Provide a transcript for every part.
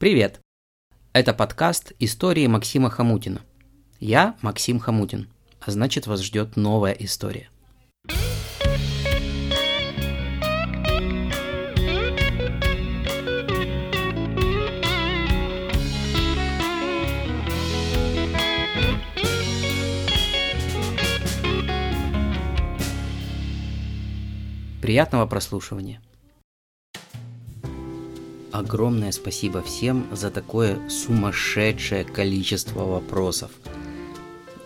Привет! Это подкаст «Истории Максима Хамутина». Я Максим Хамутин, а значит вас ждет новая история. Приятного прослушивания. Огромное спасибо всем за такое сумасшедшее количество вопросов.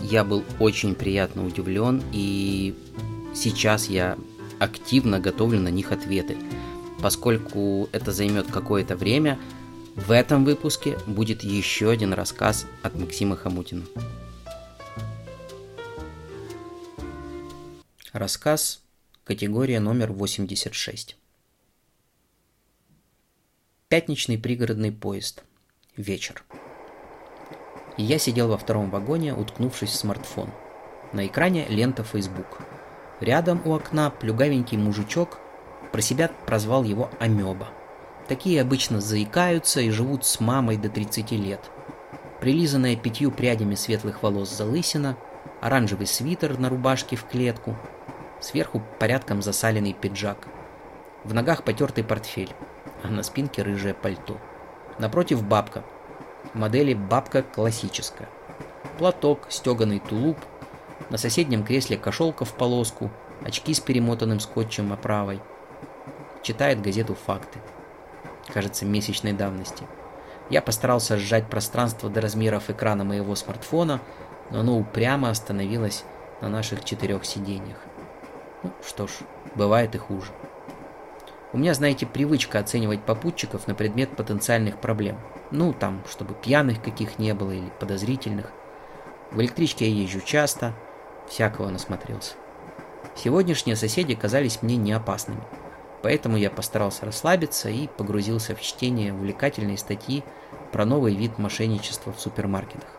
Я был очень приятно удивлен и сейчас я активно готовлю на них ответы. Поскольку это займет какое-то время, в этом выпуске будет еще один рассказ от Максима Хамутина. Рассказ категория номер 86. Пятничный пригородный поезд. Вечер. я сидел во втором вагоне, уткнувшись в смартфон. На экране лента Facebook. Рядом у окна плюгавенький мужичок, про себя прозвал его Амеба. Такие обычно заикаются и живут с мамой до 30 лет. Прилизанная пятью прядями светлых волос залысина, оранжевый свитер на рубашке в клетку, сверху порядком засаленный пиджак. В ногах потертый портфель а на спинке рыжее пальто. Напротив бабка. Модели бабка классическая. Платок, стеганый тулуп, на соседнем кресле кошелка в полоску, очки с перемотанным скотчем оправой. Читает газету «Факты». Кажется, месячной давности. Я постарался сжать пространство до размеров экрана моего смартфона, но оно упрямо остановилось на наших четырех сиденьях. Ну что ж, бывает и хуже. У меня, знаете, привычка оценивать попутчиков на предмет потенциальных проблем. Ну, там, чтобы пьяных каких не было или подозрительных. В электричке я езжу часто, всякого насмотрелся. Сегодняшние соседи казались мне не опасными. Поэтому я постарался расслабиться и погрузился в чтение увлекательной статьи про новый вид мошенничества в супермаркетах.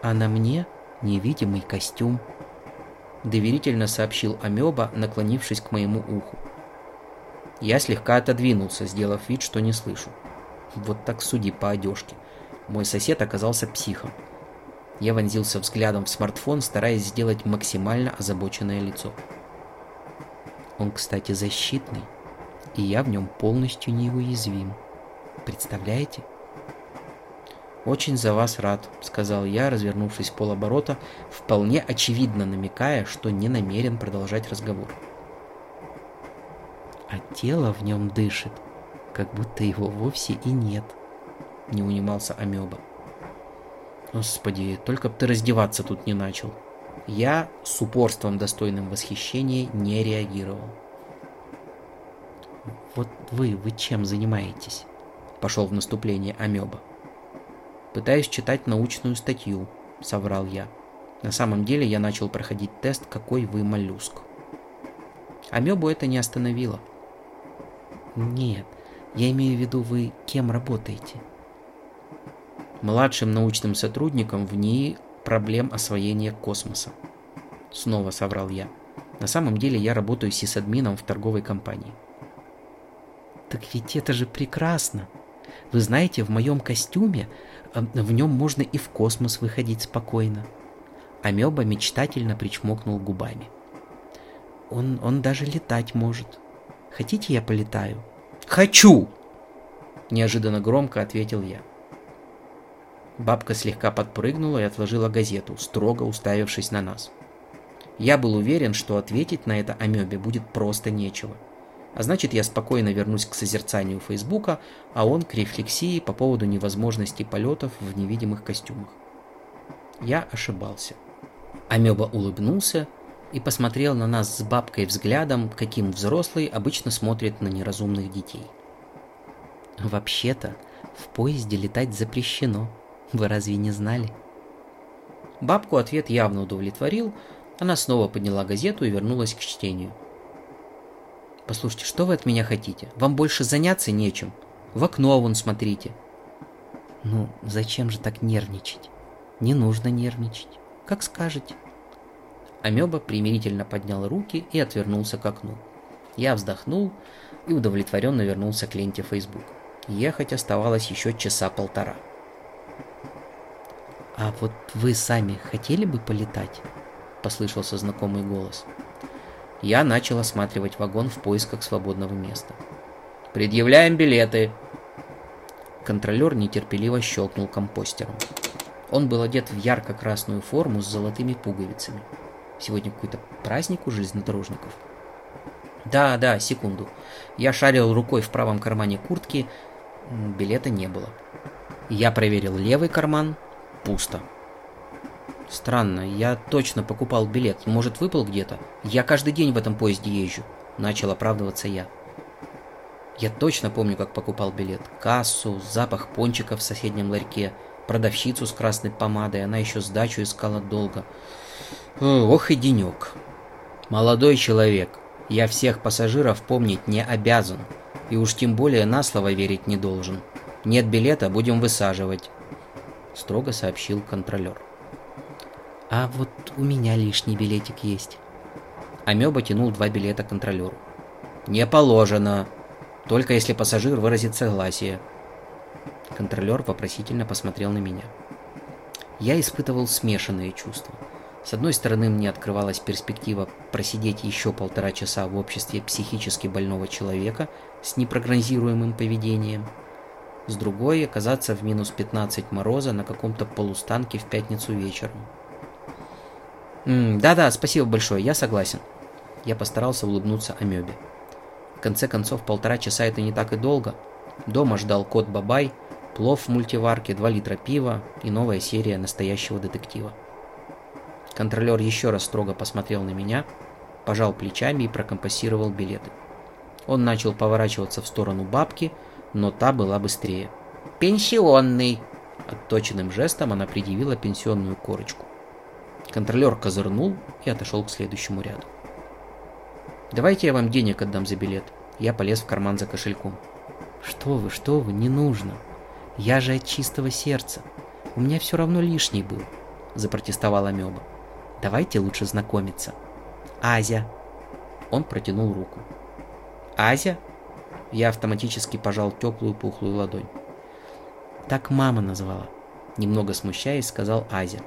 А на мне невидимый костюм – доверительно сообщил Амеба, наклонившись к моему уху. Я слегка отодвинулся, сделав вид, что не слышу. Вот так суди по одежке. Мой сосед оказался психом. Я вонзился взглядом в смартфон, стараясь сделать максимально озабоченное лицо. Он, кстати, защитный, и я в нем полностью неуязвим. Представляете? «Очень за вас рад», — сказал я, развернувшись полоборота, вполне очевидно намекая, что не намерен продолжать разговор. «А тело в нем дышит, как будто его вовсе и нет», — не унимался Амеба. «Господи, только б ты раздеваться тут не начал». Я с упорством, достойным восхищения, не реагировал. «Вот вы, вы чем занимаетесь?» — пошел в наступление Амеба. Пытаюсь читать научную статью, соврал я. На самом деле я начал проходить тест «Какой вы моллюск?». Амебу это не остановило. Нет, я имею в виду, вы кем работаете? Младшим научным сотрудником в НИИ проблем освоения космоса. Снова соврал я. На самом деле я работаю сисадмином в торговой компании. Так ведь это же прекрасно. Вы знаете, в моем костюме в нем можно и в космос выходить спокойно. Амеба мечтательно причмокнул губами. Он, он даже летать может. Хотите, я полетаю? Хочу! Неожиданно громко ответил я. Бабка слегка подпрыгнула и отложила газету, строго уставившись на нас. Я был уверен, что ответить на это Амебе будет просто нечего – а значит, я спокойно вернусь к созерцанию Фейсбука, а он к рефлексии по поводу невозможности полетов в невидимых костюмах. Я ошибался. Амеба улыбнулся и посмотрел на нас с бабкой взглядом, каким взрослый обычно смотрит на неразумных детей. «Вообще-то, в поезде летать запрещено. Вы разве не знали?» Бабку ответ явно удовлетворил, она снова подняла газету и вернулась к чтению – Послушайте, что вы от меня хотите? Вам больше заняться нечем. В окно вон смотрите. Ну, зачем же так нервничать? Не нужно нервничать. Как скажете. Амеба примирительно поднял руки и отвернулся к окну. Я вздохнул и удовлетворенно вернулся к ленте Facebook. Ехать оставалось еще часа полтора. «А вот вы сами хотели бы полетать?» — послышался знакомый голос. Я начал осматривать вагон в поисках свободного места. «Предъявляем билеты!» Контролер нетерпеливо щелкнул компостером. Он был одет в ярко-красную форму с золотыми пуговицами. Сегодня какой-то праздник у железнодорожников. Да, да, секунду. Я шарил рукой в правом кармане куртки. Билета не было. Я проверил левый карман. Пусто. Странно, я точно покупал билет. Может, выпал где-то? Я каждый день в этом поезде езжу. Начал оправдываться я. Я точно помню, как покупал билет. Кассу, запах пончиков в соседнем ларьке, продавщицу с красной помадой, она еще сдачу искала долго. Ох и денек. Молодой человек, я всех пассажиров помнить не обязан, и уж тем более на слово верить не должен. Нет билета, будем высаживать, строго сообщил контролер. А вот у меня лишний билетик есть. Амеба тянул два билета контролеру. Не положено, только если пассажир выразит согласие. Контролер вопросительно посмотрел на меня. Я испытывал смешанные чувства. С одной стороны, мне открывалась перспектива просидеть еще полтора часа в обществе психически больного человека с непрогнозируемым поведением. С другой, оказаться в минус 15 мороза на каком-то полустанке в пятницу вечером. «Да-да, спасибо большое, я согласен». Я постарался улыбнуться Амебе. В конце концов, полтора часа это не так и долго. Дома ждал кот Бабай, плов в мультиварке, 2 литра пива и новая серия настоящего детектива. Контролер еще раз строго посмотрел на меня, пожал плечами и прокомпассировал билеты. Он начал поворачиваться в сторону бабки, но та была быстрее. «Пенсионный!» Отточенным жестом она предъявила пенсионную корочку. Контролер козырнул и отошел к следующему ряду. «Давайте я вам денег отдам за билет». Я полез в карман за кошельком. «Что вы, что вы, не нужно. Я же от чистого сердца. У меня все равно лишний был», — запротестовала Меба. Давайте лучше знакомиться. Азя. Он протянул руку. Азя? Я автоматически пожал теплую пухлую ладонь. Так мама назвала. Немного смущаясь, сказал Азя.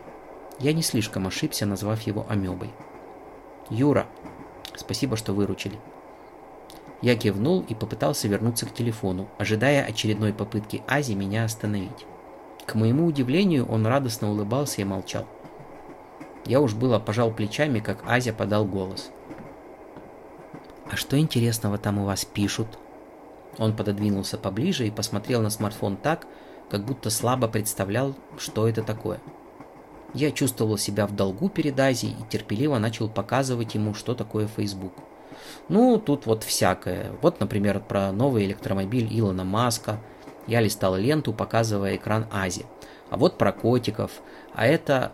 Я не слишком ошибся, назвав его амебой. Юра, спасибо, что выручили. Я кивнул и попытался вернуться к телефону, ожидая очередной попытки Ази меня остановить. К моему удивлению, он радостно улыбался и молчал. Я уж было пожал плечами, как Азя подал голос. «А что интересного там у вас пишут?» Он пододвинулся поближе и посмотрел на смартфон так, как будто слабо представлял, что это такое. Я чувствовал себя в долгу перед Азией и терпеливо начал показывать ему, что такое Facebook. Ну, тут вот всякое. Вот, например, про новый электромобиль Илона Маска. Я листал ленту, показывая экран Ази. А вот про котиков. А это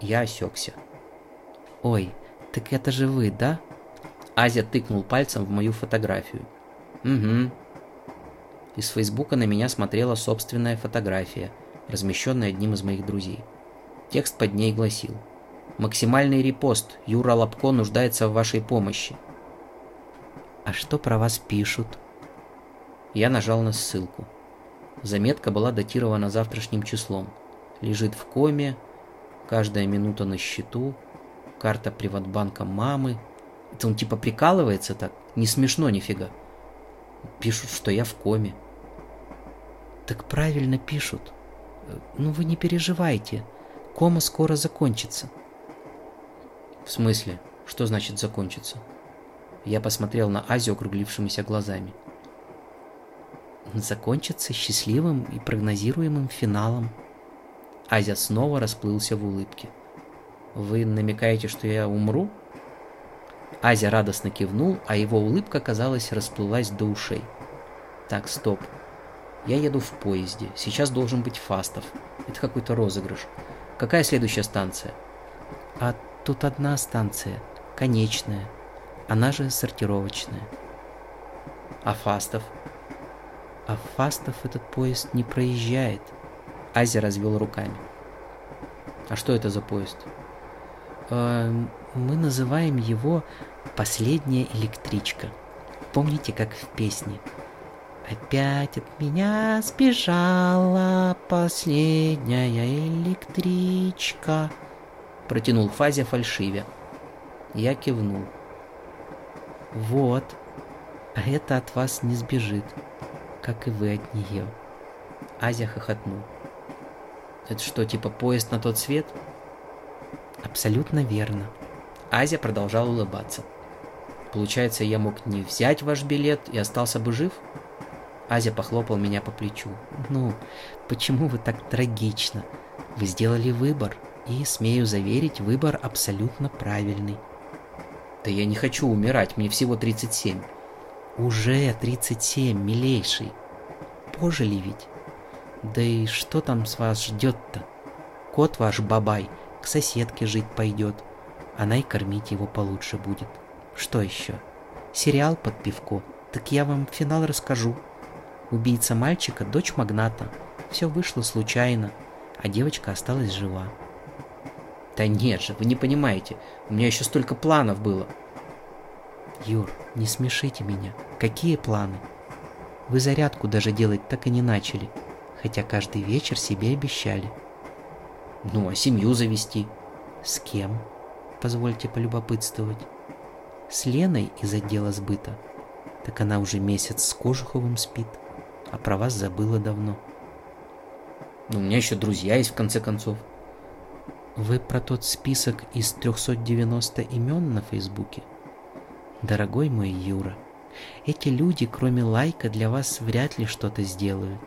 я осекся. «Ой, так это же вы, да?» Азия тыкнул пальцем в мою фотографию. «Угу». Из Фейсбука на меня смотрела собственная фотография, размещенная одним из моих друзей. Текст под ней гласил «Максимальный репост. Юра Лапко нуждается в вашей помощи». «А что про вас пишут?» Я нажал на ссылку. Заметка была датирована завтрашним числом. Лежит в коме, Каждая минута на счету, карта приватбанка мамы. Это он типа прикалывается так? Не смешно нифига. Пишут, что я в коме. Так правильно пишут. Ну вы не переживайте. Кома скоро закончится. В смысле? Что значит закончится? Я посмотрел на Азию округлившимися глазами. Закончится счастливым и прогнозируемым финалом. Азя снова расплылся в улыбке. «Вы намекаете, что я умру?» Азя радостно кивнул, а его улыбка, казалось, расплылась до ушей. «Так, стоп. Я еду в поезде. Сейчас должен быть Фастов. Это какой-то розыгрыш. Какая следующая станция?» «А тут одна станция. Конечная. Она же сортировочная». «А Фастов?» «А Фастов этот поезд не проезжает», Азия развел руками. А что это за поезд? Э, мы называем его «Последняя электричка». Помните, как в песне? Опять от меня сбежала последняя электричка. Протянул Фазя фальшивя. Я кивнул. Вот, а это от вас не сбежит, как и вы от нее. Азя хохотнул. Это что, типа поезд на тот свет? Абсолютно верно. Азя продолжал улыбаться. Получается, я мог не взять ваш билет и остался бы жив? Азя похлопал меня по плечу. Ну, почему вы так трагично? Вы сделали выбор, и, смею заверить, выбор абсолютно правильный. Да я не хочу умирать, мне всего 37. Уже 37, милейший. Пожили ведь. Да и что там с вас ждет-то? Кот ваш бабай к соседке жить пойдет. Она и кормить его получше будет. Что еще? Сериал под пивко. Так я вам финал расскажу. Убийца мальчика – дочь магната. Все вышло случайно, а девочка осталась жива. Да нет же, вы не понимаете. У меня еще столько планов было. Юр, не смешите меня. Какие планы? Вы зарядку даже делать так и не начали, хотя каждый вечер себе обещали. Ну, а семью завести? С кем? Позвольте полюбопытствовать. С Леной из отдела сбыта. Так она уже месяц с Кожуховым спит, а про вас забыла давно. Ну, у меня еще друзья есть, в конце концов. Вы про тот список из 390 имен на Фейсбуке? Дорогой мой Юра, эти люди, кроме лайка, для вас вряд ли что-то сделают.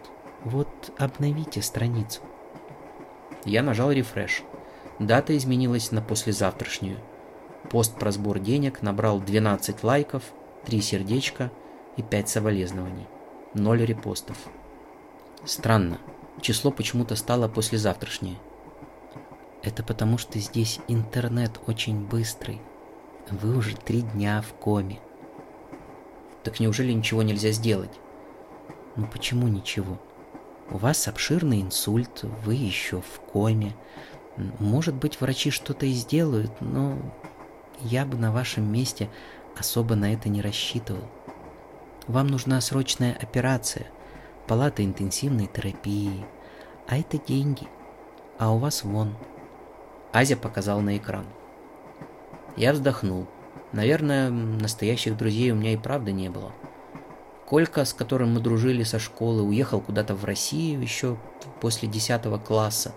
Вот обновите страницу. Я нажал рефреш. Дата изменилась на послезавтрашнюю. Пост про сбор денег набрал 12 лайков, 3 сердечка и 5 соболезнований. 0 репостов. Странно, число почему-то стало послезавтрашнее. Это потому, что здесь интернет очень быстрый. Вы уже три дня в коме. Так неужели ничего нельзя сделать? Ну почему ничего? У вас обширный инсульт, вы еще в коме. Может быть, врачи что-то и сделают, но я бы на вашем месте особо на это не рассчитывал. Вам нужна срочная операция, палата интенсивной терапии, а это деньги. А у вас вон. Азя показал на экран. Я вздохнул. Наверное, настоящих друзей у меня и правда не было. Колька, с которым мы дружили со школы, уехал куда-то в Россию еще после 10 класса,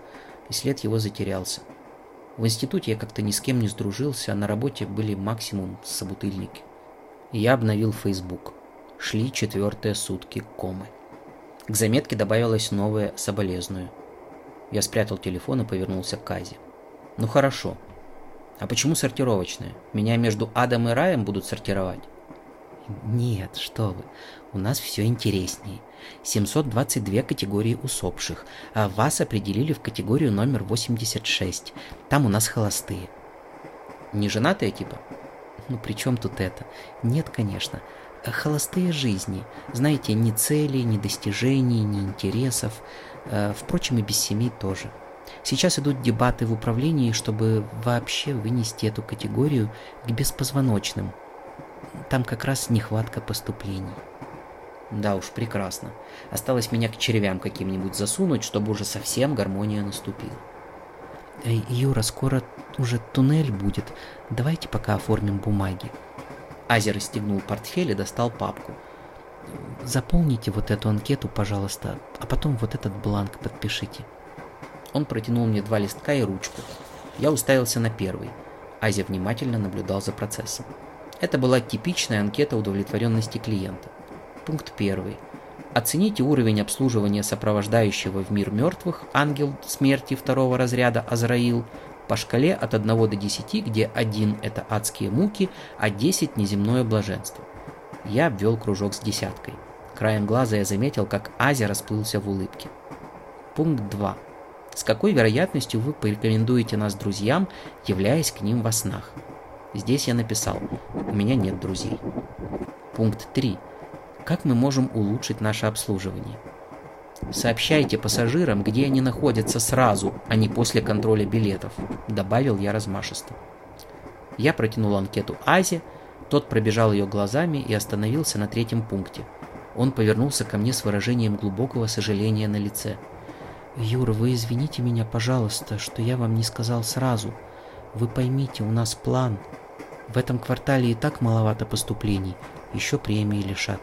и след его затерялся. В институте я как-то ни с кем не сдружился, а на работе были максимум собутыльники. Я обновил Facebook. Шли четвертые сутки комы. К заметке добавилось новое соболезную. Я спрятал телефон и повернулся к Казе. Ну хорошо, а почему сортировочная? Меня между адом и раем будут сортировать? Нет, что вы. У нас все интереснее. 722 категории усопших, а вас определили в категорию номер 86. Там у нас холостые. Не женатые типа? Ну при чем тут это? Нет, конечно. Холостые жизни. Знаете, ни целей, ни достижений, ни интересов. Э, впрочем, и без семей тоже. Сейчас идут дебаты в управлении, чтобы вообще вынести эту категорию к беспозвоночным. Там как раз нехватка поступлений. Да уж, прекрасно. Осталось меня к червям каким-нибудь засунуть, чтобы уже совсем гармония наступила. Эй, Юра, скоро уже туннель будет. Давайте пока оформим бумаги. Ази расстегнул портфель и достал папку. Заполните вот эту анкету, пожалуйста, а потом вот этот бланк подпишите. Он протянул мне два листка и ручку. Я уставился на первый. Азия внимательно наблюдал за процессом. Это была типичная анкета удовлетворенности клиента. Пункт первый. Оцените уровень обслуживания сопровождающего в мир мертвых ангел смерти второго разряда Азраил по шкале от 1 до 10, где 1 – это адские муки, а 10 – неземное блаженство. Я обвел кружок с десяткой. Краем глаза я заметил, как Азия расплылся в улыбке. Пункт 2. С какой вероятностью вы порекомендуете нас друзьям, являясь к ним во снах? Здесь я написал, у меня нет друзей. Пункт 3. Как мы можем улучшить наше обслуживание? Сообщайте пассажирам, где они находятся сразу, а не после контроля билетов, добавил я размашисто. Я протянул анкету Азе, тот пробежал ее глазами и остановился на третьем пункте. Он повернулся ко мне с выражением глубокого сожаления на лице. «Юра, вы извините меня, пожалуйста, что я вам не сказал сразу. Вы поймите, у нас план. В этом квартале и так маловато поступлений, еще премии лишат.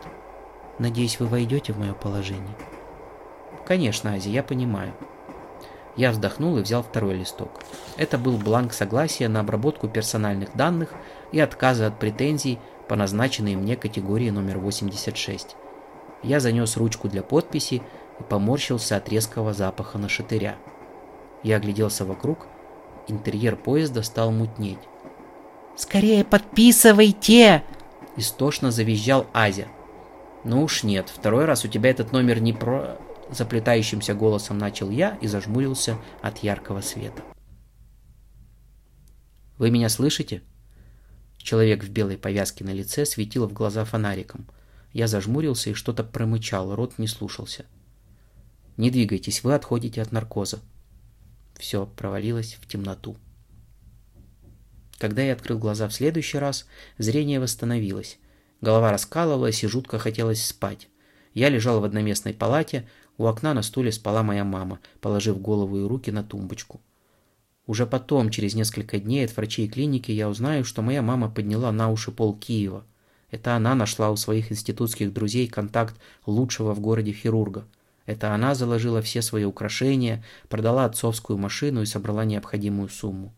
Надеюсь, вы войдете в мое положение?» «Конечно, Ази, я понимаю». Я вздохнул и взял второй листок. Это был бланк согласия на обработку персональных данных и отказа от претензий по назначенной мне категории номер 86. Я занес ручку для подписи и поморщился от резкого запаха на шатыря. Я огляделся вокруг, интерьер поезда стал мутнеть. «Скорее подписывайте!» Истошно завизжал Азя. «Ну уж нет, второй раз у тебя этот номер не про...» Заплетающимся голосом начал я и зажмурился от яркого света. «Вы меня слышите?» Человек в белой повязке на лице светил в глаза фонариком. Я зажмурился и что-то промычал, рот не слушался. «Не двигайтесь, вы отходите от наркоза». Все провалилось в темноту. Когда я открыл глаза в следующий раз, зрение восстановилось. Голова раскалывалась и жутко хотелось спать. Я лежал в одноместной палате, у окна на стуле спала моя мама, положив голову и руки на тумбочку. Уже потом, через несколько дней от врачей клиники, я узнаю, что моя мама подняла на уши пол Киева. Это она нашла у своих институтских друзей контакт лучшего в городе хирурга. Это она заложила все свои украшения, продала отцовскую машину и собрала необходимую сумму.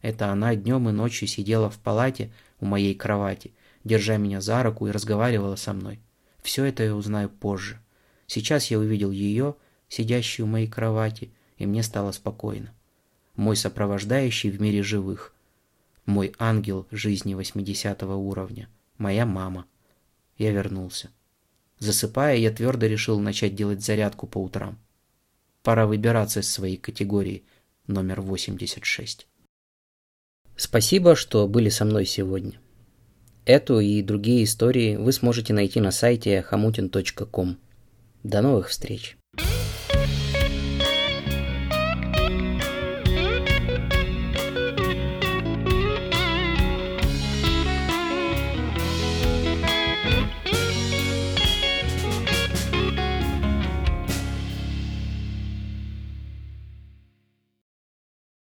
Это она днем и ночью сидела в палате у моей кровати, держа меня за руку и разговаривала со мной. Все это я узнаю позже. Сейчас я увидел ее, сидящую у моей кровати, и мне стало спокойно. Мой сопровождающий в мире живых. Мой ангел жизни 80 уровня. Моя мама. Я вернулся. Засыпая, я твердо решил начать делать зарядку по утрам. Пора выбираться из своей категории номер 86. Спасибо, что были со мной сегодня. Эту и другие истории вы сможете найти на сайте hamutin.com. До новых встреч!